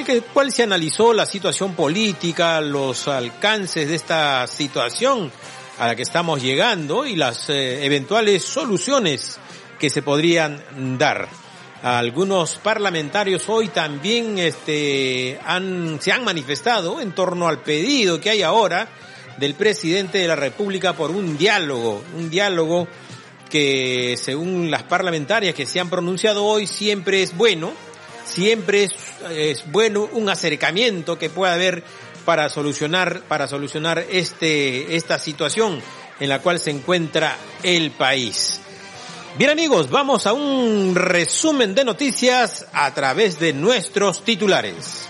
en el cual se analizó la situación política, los alcances de esta situación a la que estamos llegando y las eh, eventuales soluciones que se podrían dar. Algunos parlamentarios hoy también este, han, se han manifestado en torno al pedido que hay ahora del presidente de la República por un diálogo, un diálogo que según las parlamentarias que se han pronunciado hoy siempre es bueno, siempre es, bueno un acercamiento que pueda haber para solucionar, para solucionar este, esta situación en la cual se encuentra el país. Bien amigos, vamos a un resumen de noticias a través de nuestros titulares.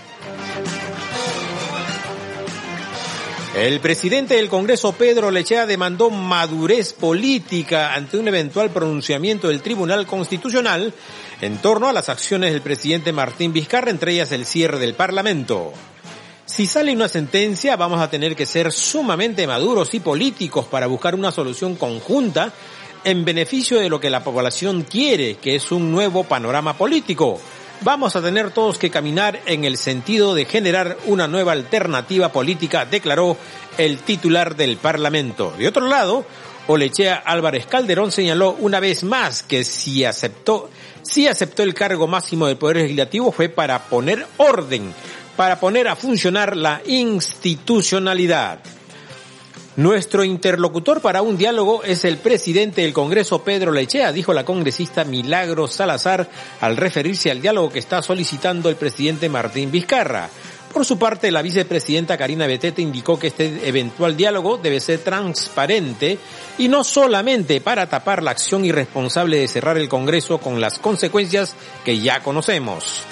El presidente del Congreso, Pedro Lechea, demandó madurez política ante un eventual pronunciamiento del Tribunal Constitucional en torno a las acciones del presidente Martín Vizcarra, entre ellas el cierre del Parlamento. Si sale una sentencia, vamos a tener que ser sumamente maduros y políticos para buscar una solución conjunta en beneficio de lo que la población quiere, que es un nuevo panorama político vamos a tener todos que caminar en el sentido de generar una nueva alternativa política, declaró el titular del Parlamento. De otro lado, Olechea Álvarez Calderón señaló una vez más que si aceptó, si aceptó el cargo máximo del Poder Legislativo fue para poner orden, para poner a funcionar la institucionalidad. Nuestro interlocutor para un diálogo es el presidente del Congreso, Pedro Lechea, dijo la congresista Milagro Salazar al referirse al diálogo que está solicitando el presidente Martín Vizcarra. Por su parte, la vicepresidenta Karina Betete indicó que este eventual diálogo debe ser transparente y no solamente para tapar la acción irresponsable de cerrar el Congreso con las consecuencias que ya conocemos.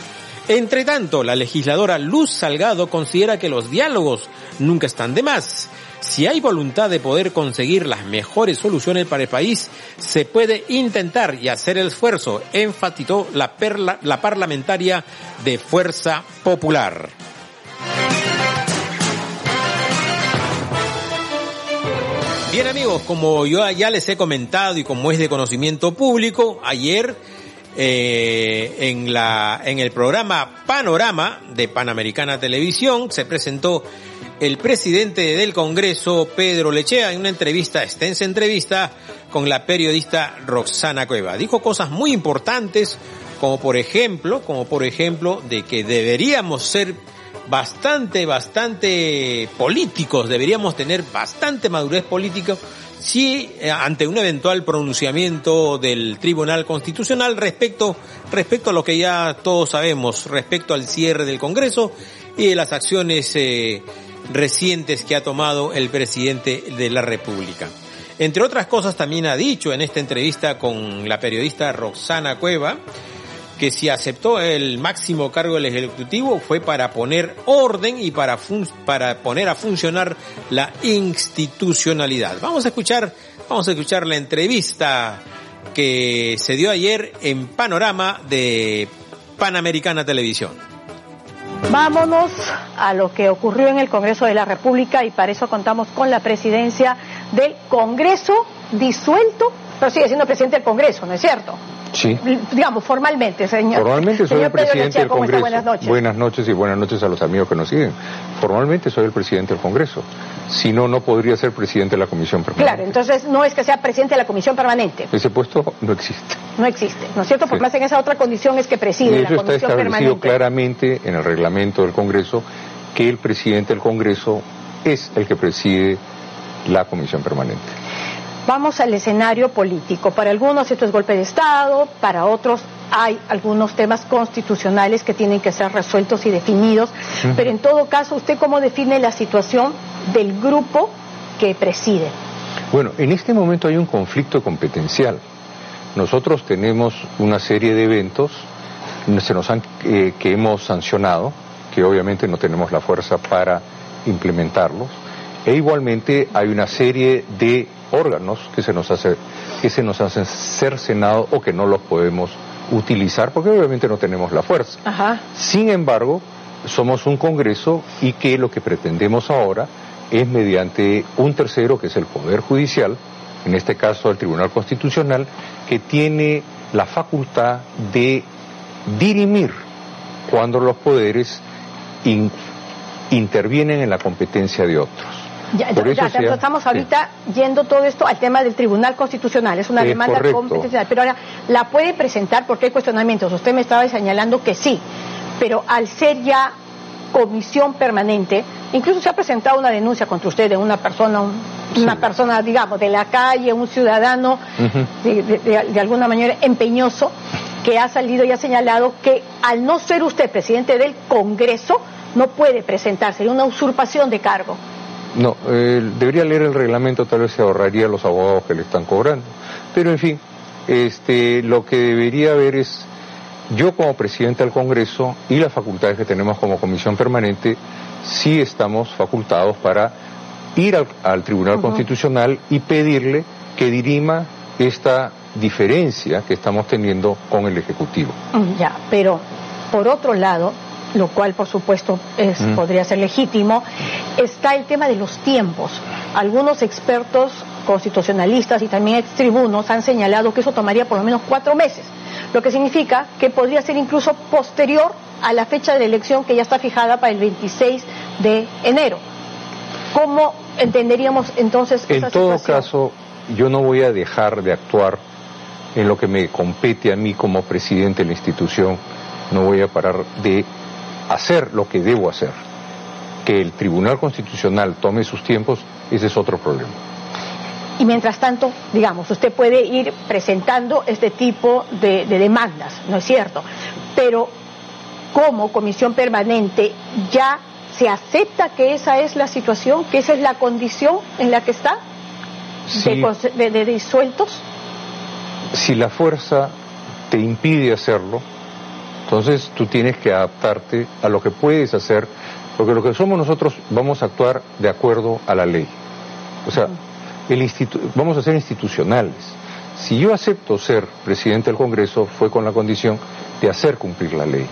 Entre tanto, la legisladora Luz Salgado considera que los diálogos nunca están de más si hay voluntad de poder conseguir las mejores soluciones para el país, se puede intentar y hacer el esfuerzo, enfatizó la, la parlamentaria de Fuerza Popular. Bien amigos, como yo ya les he comentado y como es de conocimiento público, ayer eh, en la en el programa Panorama de Panamericana Televisión se presentó el presidente del Congreso, Pedro Lechea, en una entrevista, extensa entrevista, con la periodista Roxana Cueva. Dijo cosas muy importantes, como por ejemplo, como por ejemplo, de que deberíamos ser bastante, bastante políticos, deberíamos tener bastante madurez política si eh, ante un eventual pronunciamiento del Tribunal Constitucional respecto, respecto a lo que ya todos sabemos, respecto al cierre del Congreso y de las acciones eh, recientes que ha tomado el presidente de la República. Entre otras cosas también ha dicho en esta entrevista con la periodista Roxana Cueva que si aceptó el máximo cargo del Ejecutivo fue para poner orden y para, para poner a funcionar la institucionalidad. Vamos a escuchar, vamos a escuchar la entrevista que se dio ayer en Panorama de Panamericana Televisión. Vámonos a lo que ocurrió en el Congreso de la República y para eso contamos con la presidencia del Congreso disuelto, pero sigue siendo presidente del Congreso, ¿no es cierto? Sí. Digamos, formalmente, señor. Formalmente soy el presidente del Congreso. Buenas noches. Buenas noches y buenas noches a los amigos que nos siguen. Formalmente soy el presidente del Congreso. Si no, no podría ser presidente de la Comisión Permanente. Claro, entonces no es que sea presidente de la Comisión Permanente. Ese puesto no existe. No existe, ¿no es cierto? Por más en esa otra condición es que preside la Comisión está establecido claramente en el reglamento del Congreso que el presidente del Congreso es el que preside la Comisión Permanente. Vamos al escenario político. Para algunos esto es golpe de Estado, para otros hay algunos temas constitucionales que tienen que ser resueltos y definidos, pero en todo caso, ¿usted cómo define la situación del grupo que preside? Bueno, en este momento hay un conflicto competencial. Nosotros tenemos una serie de eventos se nos han, eh, que hemos sancionado, que obviamente no tenemos la fuerza para implementarlos, e igualmente hay una serie de órganos que se nos hace que se nos hacen cercenado o que no los podemos utilizar porque obviamente no tenemos la fuerza. Sin embargo, somos un Congreso y que lo que pretendemos ahora es mediante un tercero que es el Poder Judicial, en este caso el Tribunal Constitucional, que tiene la facultad de dirimir cuando los poderes intervienen en la competencia de otros. Ya, estamos ahorita yendo todo esto al tema del Tribunal Constitucional, es una demanda constitucional, pero ahora la puede presentar porque hay cuestionamientos. Usted me estaba señalando que sí, pero al ser ya comisión permanente, incluso se ha presentado una denuncia contra usted de una persona, una persona, digamos, de la calle, un ciudadano, de, alguna manera empeñoso, que ha salido y ha señalado que al no ser usted presidente del Congreso, no puede presentarse, una usurpación de cargo. No, eh, debería leer el reglamento, tal vez se ahorraría los abogados que le están cobrando. Pero en fin, este, lo que debería haber es, yo como presidente del Congreso y las facultades que tenemos como comisión permanente, sí estamos facultados para ir al, Tribunal Constitucional y pedirle que dirima esta diferencia que estamos teniendo con el Ejecutivo. Ya, pero por otro lado, lo cual por supuesto es, mm. podría ser legítimo, está el tema de los tiempos. Algunos expertos constitucionalistas y también extribunos han señalado que eso tomaría por lo menos cuatro meses, lo que significa que podría ser incluso posterior a la fecha de la elección que ya está fijada para el 26 de enero. ¿Cómo entenderíamos entonces En todo caso, yo no voy a dejar de actuar en lo que me compete a mí como presidente de la institución, no voy a parar de hacer lo que debo hacer. Que el Tribunal Constitucional tome sus tiempos, ese es otro problema. Y mientras tanto, digamos, usted puede ir presentando este tipo de, demandas, ¿no es cierto? Pero como comisión permanente ya se acepta que esa es la situación, que esa es la condición en la que está de disueltos. Si la fuerza te impide hacerlo, entonces tú tienes que adaptarte a lo que puedes hacer, porque lo que somos nosotros vamos a actuar de acuerdo a la ley. O sea, el vamos a ser institucionales. Si yo acepto ser presidente del Congreso fue con la condición de hacer cumplir la ley.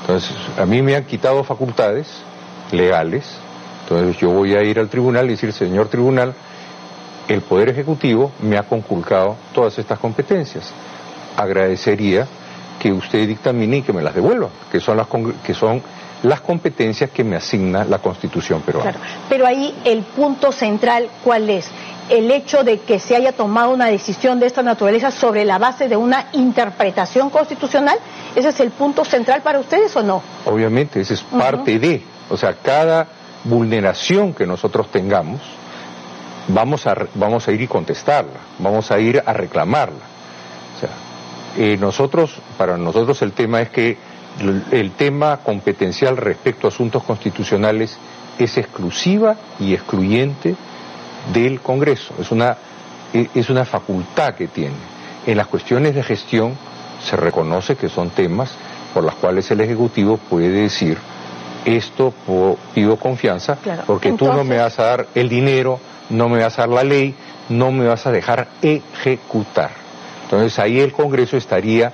Entonces, a mí me han quitado facultades legales, entonces yo voy a ir al tribunal y decir, señor tribunal, el Poder Ejecutivo me ha conculcado todas estas competencias. Agradecería que usted dictamine y que me las devuelva, que son las, que son las competencias que me asigna la Constitución peruana. Claro, pero ahí el punto central, ¿cuál es? El hecho de que se haya tomado una decisión de esta naturaleza sobre la base de una interpretación constitucional, ¿ese es el punto central para ustedes o no? Obviamente, ese es parte de, o sea, cada vulneración que nosotros tengamos, vamos a, vamos a ir y contestarla, vamos a ir a reclamarla. O sea, eh, nosotros, para nosotros el tema es que el, tema competencial respecto a asuntos constitucionales es exclusiva y excluyente del Congreso, es una, e, es una facultad que tiene. En las cuestiones de gestión se reconoce que son temas por los cuales el Ejecutivo puede decir esto pido confianza porque tú no me vas a dar el dinero, no me vas a dar la ley, no me vas a dejar ejecutar. Entonces ahí el Congreso estaría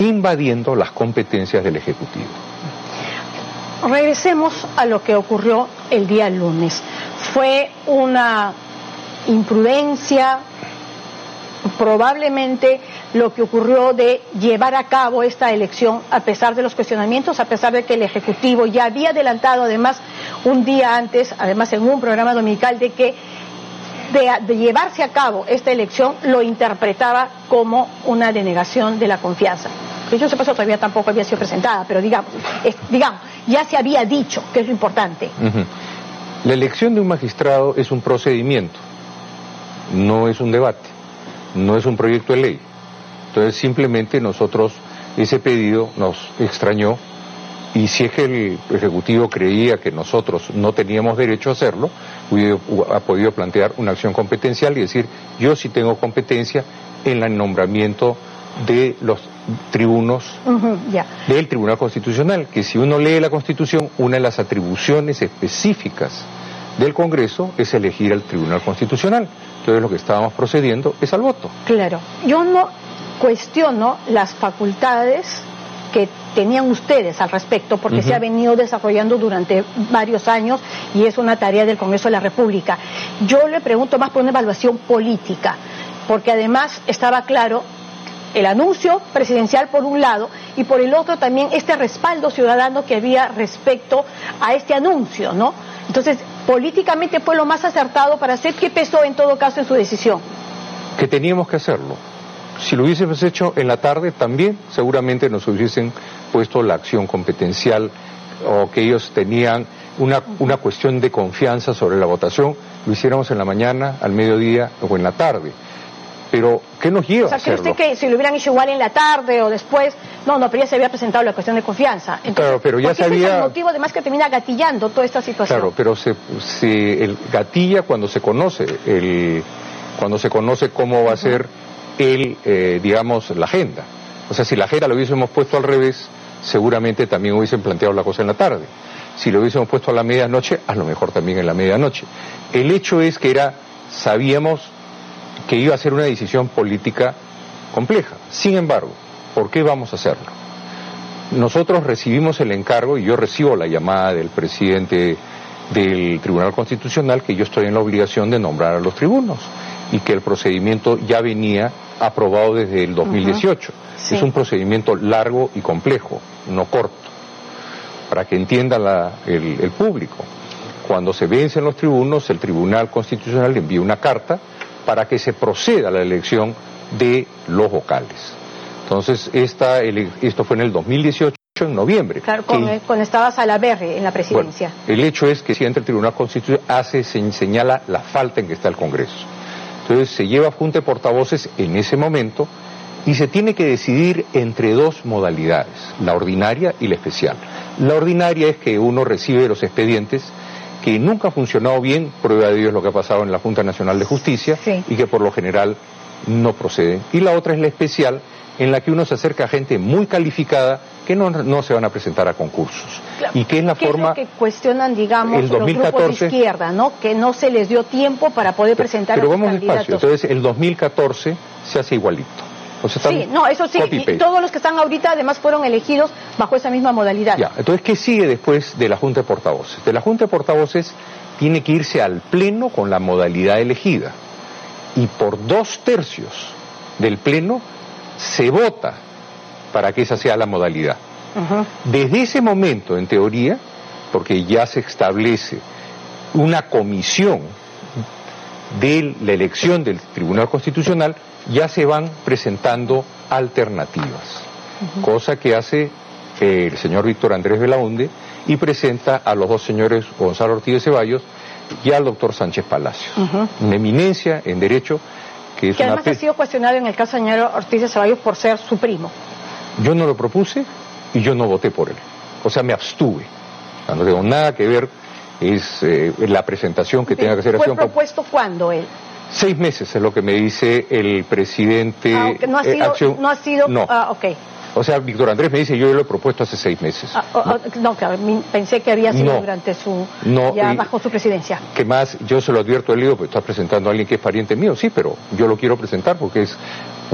invadiendo las competencias del Ejecutivo. Regresemos a lo que ocurrió el día lunes. Fue una imprudencia, probablemente lo que ocurrió de llevar a cabo esta elección a pesar de los cuestionamientos, a pesar de que el Ejecutivo ya había adelantado además un día antes, además en un programa dominical, de que de, llevarse a cabo esta elección lo interpretaba como una denegación de la confianza. Que yo sepa, todavía tampoco había sido presentada, pero digamos, digamos, ya se había dicho, que es lo importante. La elección de un magistrado es un procedimiento, no es un debate, no es un proyecto de ley. Entonces simplemente nosotros, ese pedido nos extrañó y si es que el Ejecutivo creía que nosotros no teníamos derecho a hacerlo, ha podido plantear una acción competencial y decir, yo sí tengo competencia en el nombramiento de los tribunos del Tribunal Constitucional, que si uno lee la Constitución, una de las atribuciones específicas del Congreso es elegir al Tribunal Constitucional. Entonces lo que estábamos procediendo es al voto. Claro, yo no cuestiono las facultades que tenían ustedes al respecto, porque se ha venido desarrollando durante varios años y es una tarea del Congreso de la República. Yo le pregunto más por una evaluación política, porque además estaba claro el anuncio presidencial por un lado y por el otro también este respaldo ciudadano que había respecto a este anuncio, ¿no? Entonces, políticamente fue lo más acertado para hacer. ¿Qué pesó en todo caso en su decisión? Que teníamos que hacerlo. Si lo hubiésemos hecho en la tarde, también seguramente nos hubiesen puesto la acción competencial o que ellos tenían una, una cuestión de confianza sobre la votación, lo hiciéramos en la mañana, al mediodía o en la tarde. Pero, ¿qué nos lleva o sea, ¿cree usted que si lo hubieran hecho igual en la tarde o después? No, no, pero ya se había presentado la cuestión de confianza. claro, pero ya se había... es el motivo además que termina gatillando toda esta situación. Claro, pero se, se el gatilla cuando se conoce el cuando se conoce cómo va a ser el, eh, digamos, la agenda. O sea, si la agenda lo hubiésemos puesto al revés, seguramente también hubiesen planteado la cosa en la tarde. Si lo hubiésemos puesto a la medianoche, a lo mejor también en la medianoche. El hecho es que era, sabíamos que iba a ser una decisión política compleja. Sin embargo, ¿por qué vamos a hacerlo? Nosotros recibimos el encargo y yo recibo la llamada del presidente del Tribunal Constitucional que yo estoy en la obligación de nombrar a los tribunos y que el procedimiento ya venía aprobado desde el 2018. Es un procedimiento largo y complejo, no corto, para que entienda el, el público. Cuando se vencen los tribunos, el Tribunal Constitucional envía una carta para que se proceda a la elección de los vocales. Entonces, esta, esto fue en el 2018 en noviembre. Claro, cuando, estaba Salaverre en la presidencia. el hecho es que si entra el Tribunal Constitucional hace, se señala la falta en que está el Congreso. Entonces se lleva a Junta de Portavoces en ese momento y se tiene que decidir entre dos modalidades, la ordinaria y la especial. La ordinaria es que uno recibe los expedientes que nunca ha funcionado bien, prueba de Dios lo que ha pasado en la Junta Nacional de Justicia y que por lo general no proceden. Y la otra es la especial, en la que uno se acerca a gente muy calificada que no, no se van a presentar a concursos. Y que es la forma... que cuestionan, digamos, el 2014, los grupos de izquierda, ¿no? Que no se les dio tiempo para poder presentar pero, pero vamos despacio. Entonces, el 2014 se hace igualito. sí, no, eso sí, y todos los que están ahorita además fueron elegidos bajo esa misma modalidad. Ya, entonces, ¿qué sigue después de la Junta de Portavoces? De la Junta de Portavoces tiene que irse al Pleno con la modalidad elegida. Y por dos tercios del Pleno se vota para que esa sea la modalidad. Desde ese momento, en teoría, porque ya se establece una comisión de la elección del Tribunal Constitucional, ya se van presentando alternativas, cosa que hace el señor Víctor Andrés Belaunde y presenta a los dos señores Gonzalo Ortiz de Ceballos y al doctor Sánchez Palacios, una eminencia en derecho que además ha sido cuestionado en el caso del señor Ortiz de Ceballos por ser su primo. Yo no lo propuse y yo no voté por él. O sea, me abstuve. no tengo nada que ver, es eh, la presentación que tenga que hacer. ¿Fue propuesto cuándo él? Seis meses es lo que me dice el presidente. Ah, no ha eh, sido. no ha sido. No. Ah, ok. O sea, Víctor Andrés me dice, yo lo he propuesto hace seis meses. Ah, oh, oh, no, claro, pensé que había sido durante su, ya bajo su presidencia. Que más, yo se lo advierto al lío, pues está presentando a alguien que es pariente mío, sí, pero yo lo quiero presentar porque es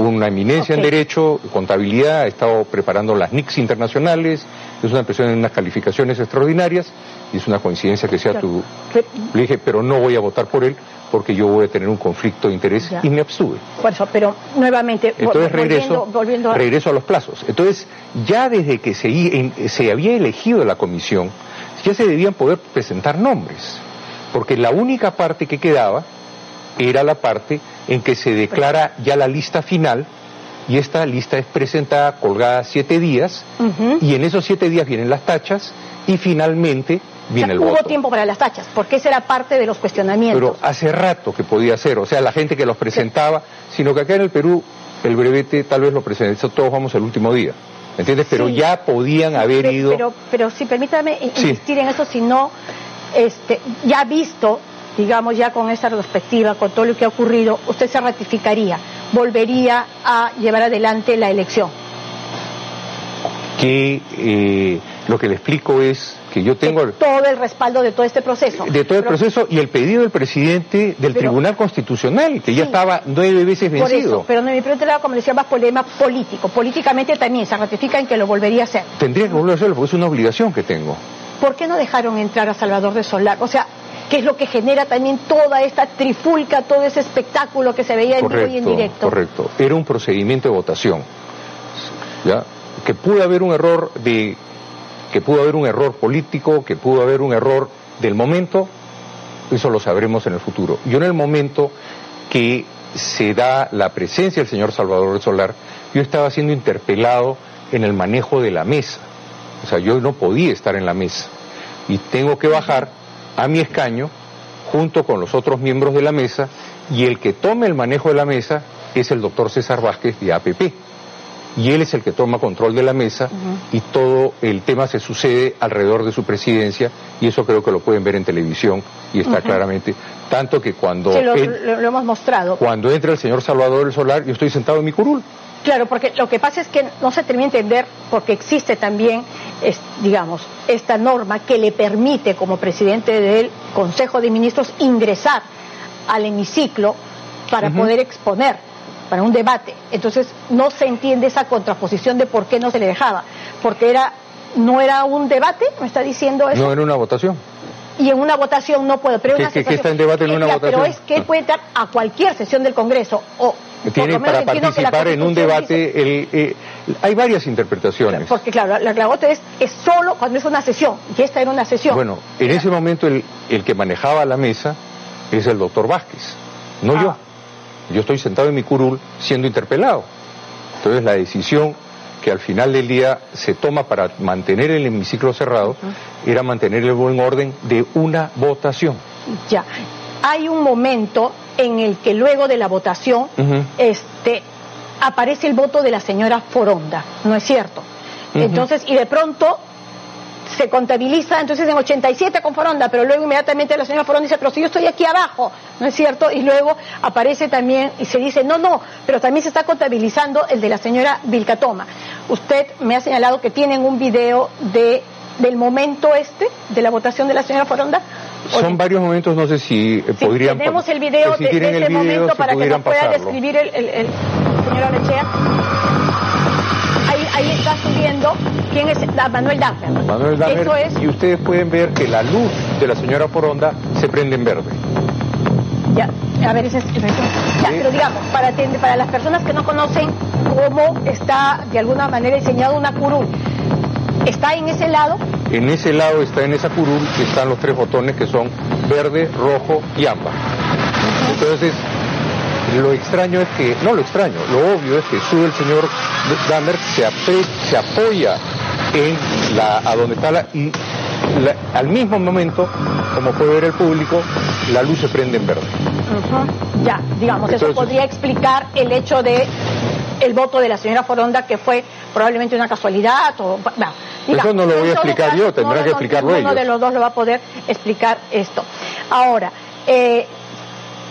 una eminencia en Derecho, contabilidad, ha estado preparando las NICs internacionales, es una persona en unas calificaciones extraordinarias y es una coincidencia que sea tu... Le dije, pero no voy a votar por él porque yo voy a tener un conflicto de interés y me abstuve. Por eso, pero nuevamente, Entonces regreso, volviendo, a... regreso a los plazos. Entonces, ya desde que se, se había elegido la comisión, ya se debían poder presentar nombres, porque la única parte que quedaba era la parte en que se declara ya la lista final y esta lista es presentada colgada siete días y en esos siete días vienen las tachas y finalmente viene el hubo voto. Hubo tiempo para las tachas, porque esa era parte de los cuestionamientos. Pero hace rato que podía ser, o sea, la gente que los presentaba, sino que acá en el Perú el brevete tal vez lo presentó todos vamos el último día. ¿Entiendes? Pero ya podían haber ido. Pero, pero sí, permítame insistir en eso, si no, este, ya visto digamos ya con esta retrospectiva, con todo lo que ha ocurrido, usted se ratificaría, volvería a llevar adelante la elección. Que eh, lo que le explico es que yo tengo... todo el respaldo de todo este proceso. De todo el proceso y el pedido del presidente del Tribunal Constitucional, que ya estaba nueve veces vencido. pero no, mi pregunta era, como decía, más problema político. Políticamente también se ratifica en que lo volvería a hacer. Tendría que volver a hacerlo porque es una obligación que tengo. ¿Por qué no dejaron entrar a Salvador de Solar? O sea, que es lo que genera también toda esta trifulca, todo ese espectáculo que se veía en vivo y en directo. Correcto, era un procedimiento de votación, ¿ya? que pudo haber un error de que pudo haber un error político, que pudo haber un error del momento, eso lo sabremos en el futuro. Yo en el momento que se da la presencia del señor Salvador Solar, yo estaba siendo interpelado en el manejo de la mesa. O sea, yo no podía estar en la mesa. Y tengo que bajar a mi escaño junto con los otros miembros de la mesa y el que tome el manejo de la mesa es el doctor César Vázquez de APP y él es el que toma control de la mesa y todo el tema se sucede alrededor de su presidencia y eso creo que lo pueden ver en televisión y está claramente. Tanto que cuando lo, hemos mostrado. cuando entra el señor Salvador el Solar yo estoy sentado en mi curul Claro, porque lo que pasa es que no se termina de entender porque existe también, digamos, esta norma que le permite como presidente del Consejo de Ministros ingresar al hemiciclo para poder exponer para un debate. Entonces no se entiende esa contraposición de por qué no se le dejaba, porque era no era un debate, me está diciendo eso. No era una votación. Y en una votación no puede, pero ¿Qué, está en debate en una votación? Pero es que él puede entrar a cualquier sesión del Congreso o tiene para participar en un debate, el, eh, hay varias interpretaciones. Porque claro, la clavota es, es solo cuando es una sesión, y esta era una sesión. Bueno, en ese momento el, el que manejaba la mesa es el doctor Vázquez, no ah. yo. Yo estoy sentado en mi curul siendo interpelado. Entonces la decisión que al final del día se toma para mantener el hemiciclo cerrado era mantener el buen orden de una votación. Ya. Hay un momento en el que luego de la votación este, aparece el voto de la señora Foronda, ¿no es cierto? Entonces, y de pronto se contabiliza entonces en 87 con Foronda, pero luego inmediatamente la señora Foronda dice, pero si yo estoy aquí abajo, ¿no es cierto? Y luego aparece también y se dice, no, no, pero también se está contabilizando el de la señora Vilcatoma. Usted me ha señalado que tienen un video de del momento este de la votación de la señora Foronda. Son varios momentos, no sé si eh, podrían... Tenemos el video de, ese momento para que nos pueda describir el, el, el señor Arechea ahí está subiendo quién es Manuel Dahmer. Manuel Dahmer. Y ustedes pueden ver que la luz de la señora Foronda se prende en verde. Ya, a ver, ese es ya, pero digamos, para, para las personas que no conocen cómo está de alguna manera diseñado una curul, ¿está en ese lado? En ese lado está en esa curul que están los tres botones que son verde, rojo y ámbar. Entonces, lo extraño es que, no lo extraño, lo obvio es que sube el señor Dahmer, se, se apoya en la, a donde está la, y al mismo momento, como puede ver el público, la luz se prende en verde. Ya, digamos, eso podría explicar el hecho de el voto de la señora Foronda que fue probablemente una casualidad o eso no lo voy a explicar yo, tendrá que explicarlo ellos. Uno de los dos lo va a poder explicar esto. Ahora, eh,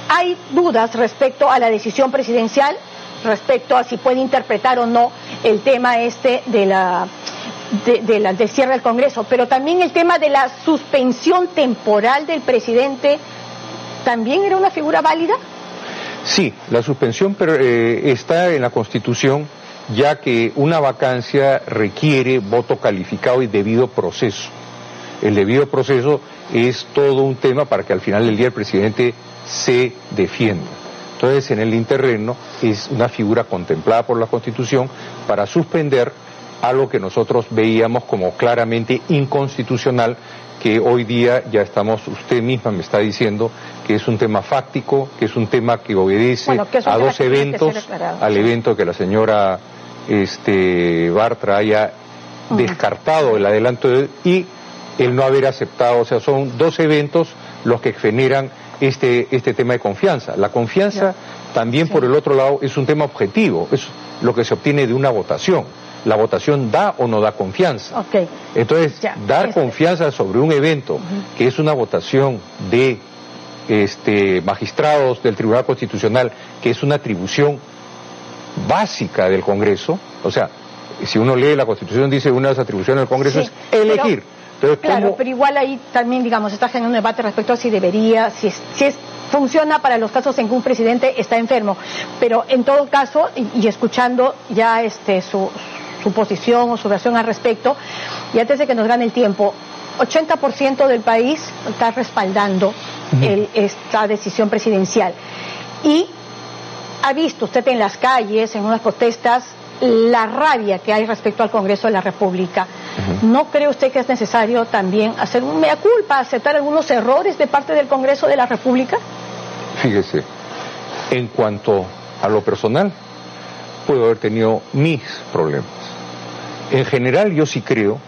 hay dudas respecto a la decisión presidencial, respecto a si puede interpretar o no el tema este de la de, la, del cierre del Congreso, pero también el tema de la suspensión temporal del presidente, ¿también era una figura válida? Sí, la suspensión pero, eh, está en la Constitución, ya que una vacancia requiere voto calificado y debido proceso. El debido proceso es todo un tema para que al final del día el presidente se defienda. Entonces, en el interreno es una figura contemplada por la Constitución para suspender algo que nosotros veíamos como claramente inconstitucional, que hoy día ya estamos, usted misma me está diciendo que es un tema fáctico, que es un tema que obedece a dos eventos, al evento que la señora este, Bartra haya descartado el adelanto y el no haber aceptado, o sea, son dos eventos los que generan este, este tema de confianza. La confianza también por el otro lado es un tema objetivo, es lo que se obtiene de una votación. La votación da o no da confianza. Entonces, dar este. confianza sobre un evento que es una votación de este, magistrados del Tribunal Constitucional, que es una atribución básica del Congreso, o sea, si uno lee la Constitución dice una de las atribuciones del Congreso es elegir claro, pero igual ahí también, digamos, está generando un debate respecto a si debería, si es, si es funciona para los casos en que un presidente está enfermo. Pero en todo caso, y, escuchando ya este su, su posición o su versión al respecto, y antes de que nos gane el tiempo, 80% del país está respaldando esta decisión presidencial. Y ha visto usted en las calles, en unas protestas, la rabia que hay respecto al Congreso de la República. ¿No cree usted que es necesario también hacer un mea culpa, aceptar algunos errores de parte del Congreso de la República? Fíjese, en cuanto a lo personal, puedo haber tenido mis problemas. En general, yo sí creo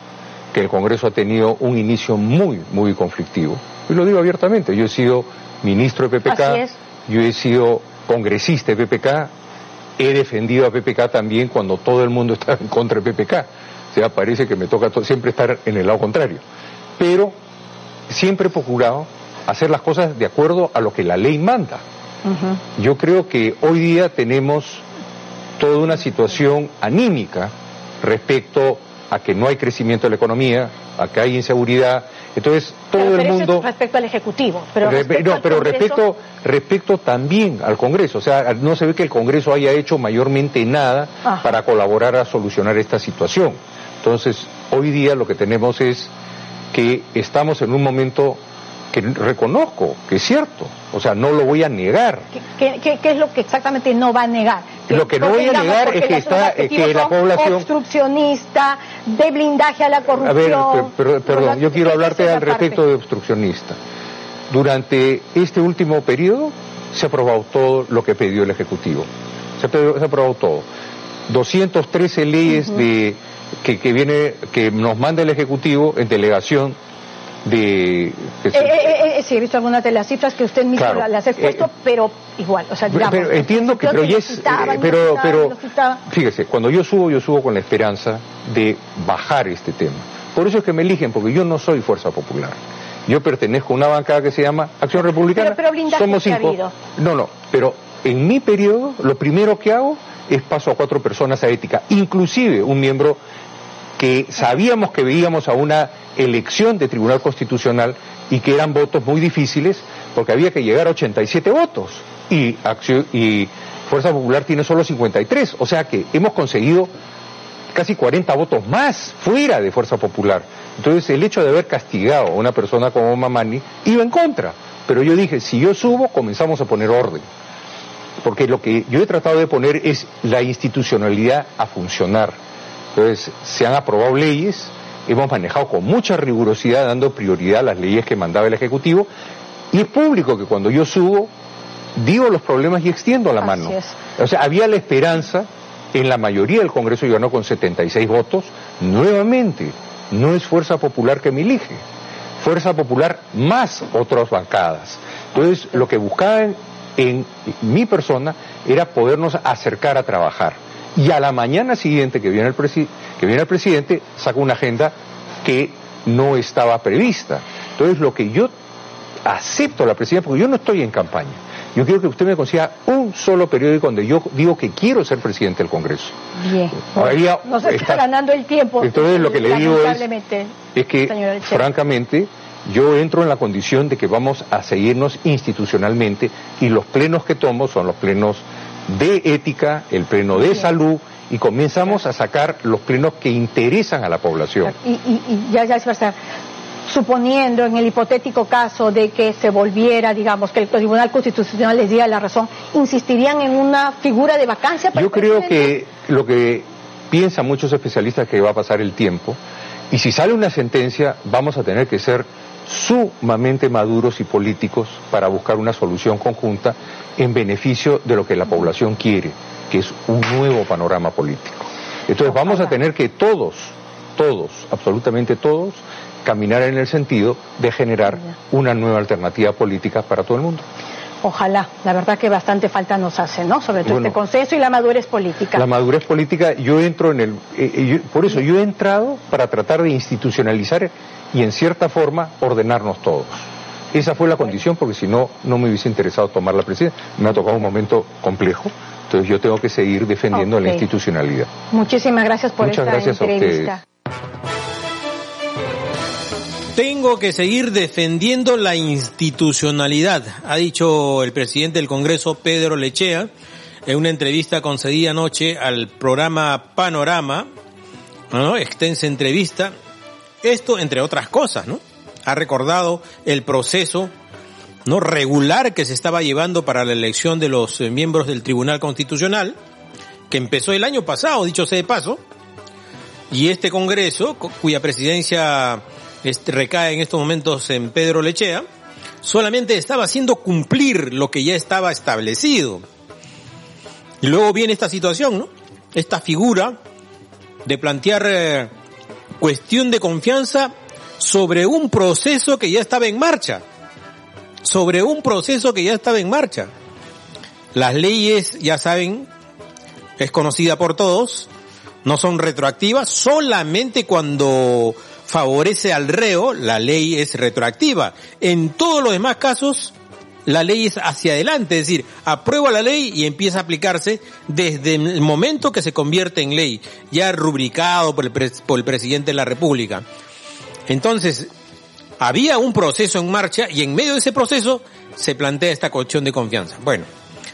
que el Congreso ha tenido un inicio muy, muy conflictivo. Y lo digo abiertamente, yo he sido ministro de PPK, yo he sido congresista de PPK, he defendido a PPK también cuando todo el mundo estaba en contra de PPK. Sea, parece que me toca siempre estar en el lado contrario. Pero siempre he procurado hacer las cosas de acuerdo a lo que la ley manda. Yo creo que hoy día tenemos toda una situación anímica respecto a que no hay crecimiento de la economía, a que hay inseguridad. Entonces, todo el mundo... respecto al Ejecutivo. Pero no, pero respecto, respecto también al Congreso. O sea, no se ve que el Congreso haya hecho mayormente nada para colaborar a solucionar esta situación. Entonces, hoy día lo que tenemos es que estamos en un momento que reconozco que es cierto, o sea, no lo voy a negar. ¿Qué, qué, qué es lo que exactamente no va a negar? Lo que no voy a negar es que, está, que la población... Obstruccionista, de blindaje a la corrupción... A ver, perdón, yo quiero hablarte al respecto de obstruccionista. Durante este último periodo se ha aprobado todo lo que pidió el Ejecutivo. Se ha, aprobado todo. 213 leyes de, que, que, viene, que nos manda el Ejecutivo en delegación de... Eh, eh, eh, sí, he visto algunas de las cifras que usted mismo las ha expuesto, pero igual, o sea, digamos... Pero, entiendo que, pero, es, pero, pero fíjese, cuando yo subo, yo subo con la esperanza de bajar este tema. Por eso es que me eligen, porque yo no soy Fuerza Popular. Yo pertenezco a una bancada que se llama Acción Republicana. Pero, Somos cinco. No, no, pero en mi periodo, lo primero que hago es paso a cuatro personas a ética, inclusive un miembro que sabíamos que veíamos a una elección de Tribunal Constitucional y que eran votos muy difíciles porque había que llegar a 87 votos y, y Fuerza Popular tiene solo 53, o sea que hemos conseguido casi 40 votos más fuera de Fuerza Popular. Entonces el hecho de haber castigado a una persona como Mamani iba en contra, pero yo dije, si yo subo, comenzamos a poner orden. Porque lo que yo he tratado de poner es la institucionalidad a funcionar entonces, se han aprobado leyes, hemos manejado con mucha rigurosidad, dando prioridad a las leyes que mandaba el Ejecutivo, y es público que cuando yo subo, digo los problemas y extiendo la mano. O sea, había la esperanza, en la mayoría del Congreso y ganó con 76 votos, nuevamente, no es Fuerza Popular que me elige, Fuerza Popular más otras bancadas. Entonces, lo que buscaban en mi persona era podernos acercar a trabajar y a la mañana siguiente que viene el, que viene el presidente saca una agenda que no estaba prevista. Entonces lo que yo acepto la presidencia, porque yo no estoy en campaña, yo quiero que usted me consiga un solo periódico donde yo digo que quiero ser presidente del Congreso. Bien. no se está, ganando el tiempo. Entonces lo que le digo es, es que, francamente, yo entro en la condición de que vamos a seguirnos institucionalmente y los plenos que tomo son los plenos de ética, el pleno de salud y comenzamos a sacar los plenos que interesan a la población. Y, y, ya, ya es verdad. Suponiendo en el hipotético caso de que se volviera, digamos, que el Tribunal Constitucional les diera la razón, ¿insistirían en una figura de vacancia? Yo creo que lo que piensan muchos especialistas es que va a pasar el tiempo y si sale una sentencia vamos a tener que ser sumamente maduros y políticos para buscar una solución conjunta en beneficio de lo que la población quiere, que es un nuevo panorama político. Entonces vamos a tener que todos, todos, absolutamente todos, caminar en el sentido de generar una nueva alternativa política para todo el mundo. Ojalá, la verdad que bastante falta nos hace, ¿no? Sobre todo este consenso y la madurez política. La madurez política, yo entro en el... Eh, eh, por eso yo he entrado para tratar de institucionalizar y en cierta forma ordenarnos todos. Esa fue la condición porque si no, no me hubiese interesado tomar la presidencia. Me ha tocado un momento complejo, entonces yo tengo que seguir defendiendo la institucionalidad. Muchísimas gracias por Muchas gracias entrevista. A Tengo que seguir defendiendo la institucionalidad, ha dicho el presidente del Congreso, Pedro Lechea, en una entrevista concedida anoche al programa Panorama, ¿no? extensa entrevista. Esto, entre otras cosas, ¿no? Ha recordado el proceso no regular que se estaba llevando para la elección de los eh, miembros del Tribunal Constitucional, que empezó el año pasado, dicho sea de paso, y este Congreso, cuya presidencia este, recae en estos momentos en Pedro Lechea, solamente estaba haciendo cumplir lo que ya estaba establecido. Y luego viene esta situación, ¿no? Esta figura de plantear eh, cuestión de confianza sobre un proceso que ya estaba en marcha. Sobre un proceso que ya estaba en marcha. Las leyes, ya saben, es conocida por todos, no son retroactivas, solamente cuando favorece al reo, la ley es retroactiva. En todos los demás casos, la ley es hacia adelante, es decir, aprueba la ley y empieza a aplicarse desde el momento que se convierte en ley, ya rubricado por el, por el presidente de la República. Entonces, había un proceso en marcha y en medio de ese proceso se plantea esta cuestión de confianza. Bueno,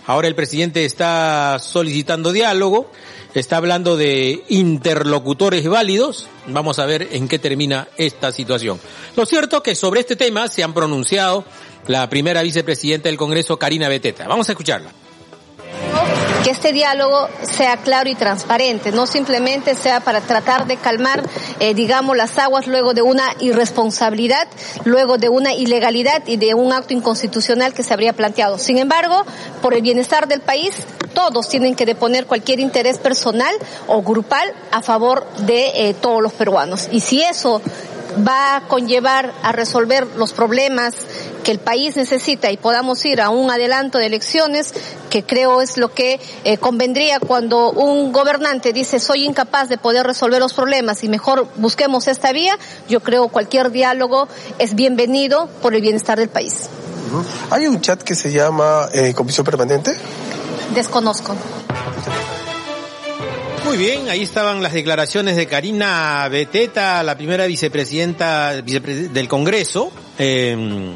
ahora el presidente está solicitando diálogo, está hablando de interlocutores válidos. Vamos a ver en qué termina esta situación. Lo cierto es que sobre este tema se han pronunciado la primera vicepresidenta del Congreso, Karina Beteta. Vamos a escucharla que este diálogo sea claro y transparente, no simplemente sea para tratar de calmar, eh, digamos, las aguas luego de una irresponsabilidad, luego de una ilegalidad y de un acto inconstitucional que se habría planteado. Sin embargo, por el bienestar del país, todos tienen que deponer cualquier interés personal o grupal a favor de eh, todos los peruanos. Y si eso va a conllevar a resolver los problemas que el país necesita y podamos ir a un adelanto de elecciones, que creo es lo que eh, convendría cuando un gobernante dice soy incapaz de poder resolver los problemas y mejor busquemos esta vía, yo creo cualquier diálogo es bienvenido por el bienestar del país. ¿Hay un chat que se llama eh, Comisión Permanente? Desconozco. Muy bien, ahí estaban las declaraciones de Karina Beteta, la primera vicepresidenta del Congreso, em,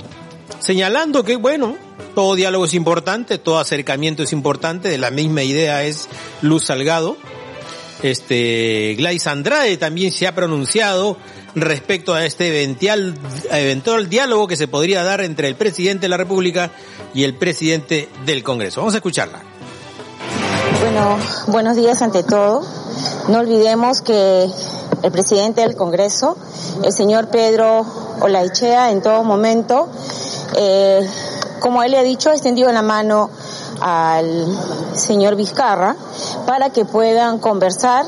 señalando que, bueno, todo diálogo es importante, todo acercamiento es importante, de la misma idea es Luz Salgado. Este, Gladys Andrade también se ha pronunciado respecto a este eventual, diálogo que se podría dar entre el presidente de la República y el presidente del Congreso. Vamos a escucharla. Bueno, buenos días ante todo. No olvidemos que el presidente del Congreso, el señor Pedro Olaichea, en todo momento, eh, como él le ha dicho, ha extendido la mano al señor Vizcarra para que puedan conversar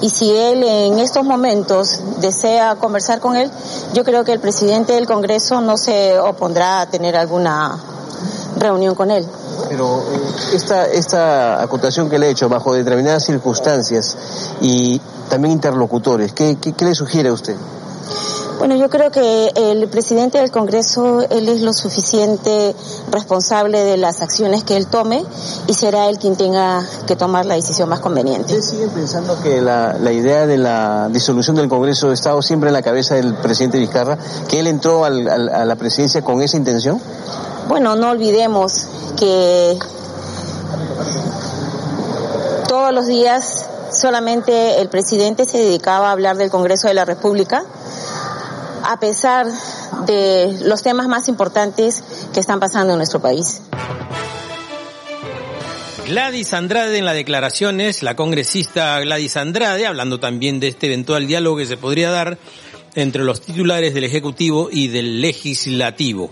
y si él en estos momentos desea conversar con él, yo creo que el presidente del Congreso no se opondrá a tener alguna reunión con él. Pero eh, esta, esta acotación que le he hecho bajo determinadas circunstancias y también interlocutores, ¿qué, qué, le sugiere a usted? Bueno, yo creo que el presidente del Congreso, él es lo suficiente responsable de las acciones que él tome y será él quien tenga que tomar la decisión más conveniente. ¿Ustedes siguen pensando que la, la idea de la disolución del Congreso ha estado siempre en la cabeza del presidente Vizcarra, que él entró al, al, a la presidencia con esa intención? Bueno, no olvidemos que todos los días solamente el presidente se dedicaba a hablar del Congreso de la República, a pesar de los temas más importantes que están pasando en nuestro país. Gladys Andrade en las declaraciones, la congresista Gladys Andrade, hablando también de este eventual diálogo que se podría dar entre los titulares del Ejecutivo y del Legislativo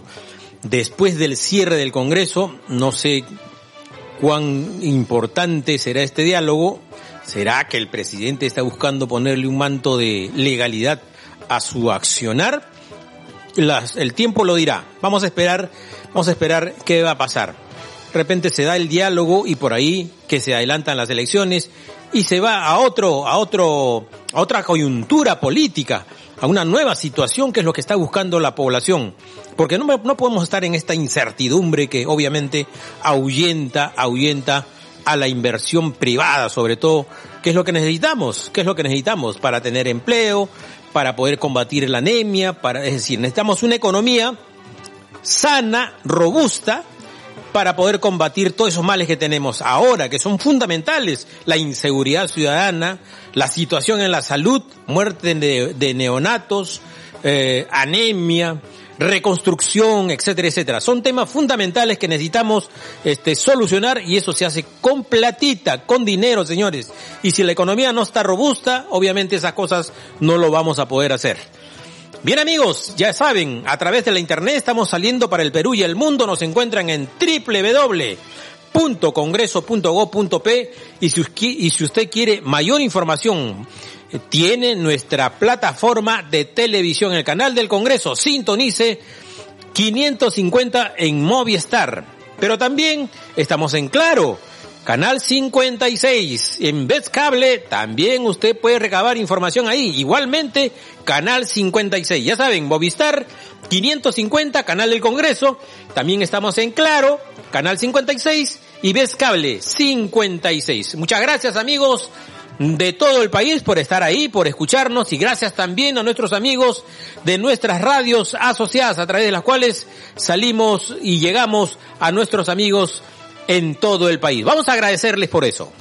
después del cierre del Congreso. No sé cuán importante será este diálogo. ¿Será que el presidente está buscando ponerle un manto de legalidad a su accionar? el tiempo lo dirá. Vamos a esperar, vamos a esperar qué va a pasar. De repente se da el diálogo y por ahí que se adelantan las elecciones y se va a otro, a otro, a otra coyuntura política a una nueva situación que es lo que está buscando la población. Porque no, no podemos estar en esta incertidumbre que obviamente ahuyenta, ahuyenta a la inversión privada, sobre todo, ¿qué es lo que necesitamos? ¿Qué es lo que necesitamos para tener empleo, para poder combatir la anemia, para, es decir, necesitamos una economía sana, robusta, para poder combatir todos esos males que tenemos ahora, que son fundamentales, la inseguridad ciudadana, la situación en la salud, muerte de, neonatos, eh, anemia, reconstrucción, etcétera, etcétera. Son temas fundamentales que necesitamos este, solucionar y eso se hace con platita, con dinero, señores. Y si la economía no está robusta, obviamente esas cosas no lo vamos a poder hacer. Bien amigos, ya saben, a través de la internet estamos saliendo para el Perú y el mundo, nos encuentran en si, y si usted quiere mayor información tiene nuestra plataforma de televisión, el canal del Congreso. Sintonice 550 en Movistar. Pero también estamos en Claro. Canal 56 en Vez Cable, también usted puede recabar información ahí. Igualmente, Canal 56. Ya saben, Movistar 550, Canal del Congreso. También estamos en Claro, Canal 56 y Vez Cable 56. Muchas gracias amigos de todo el país por estar ahí, por escucharnos y gracias también a nuestros amigos de nuestras radios asociadas a través de las cuales salimos y llegamos a nuestros amigos en todo el país. Vamos a agradecerles por eso.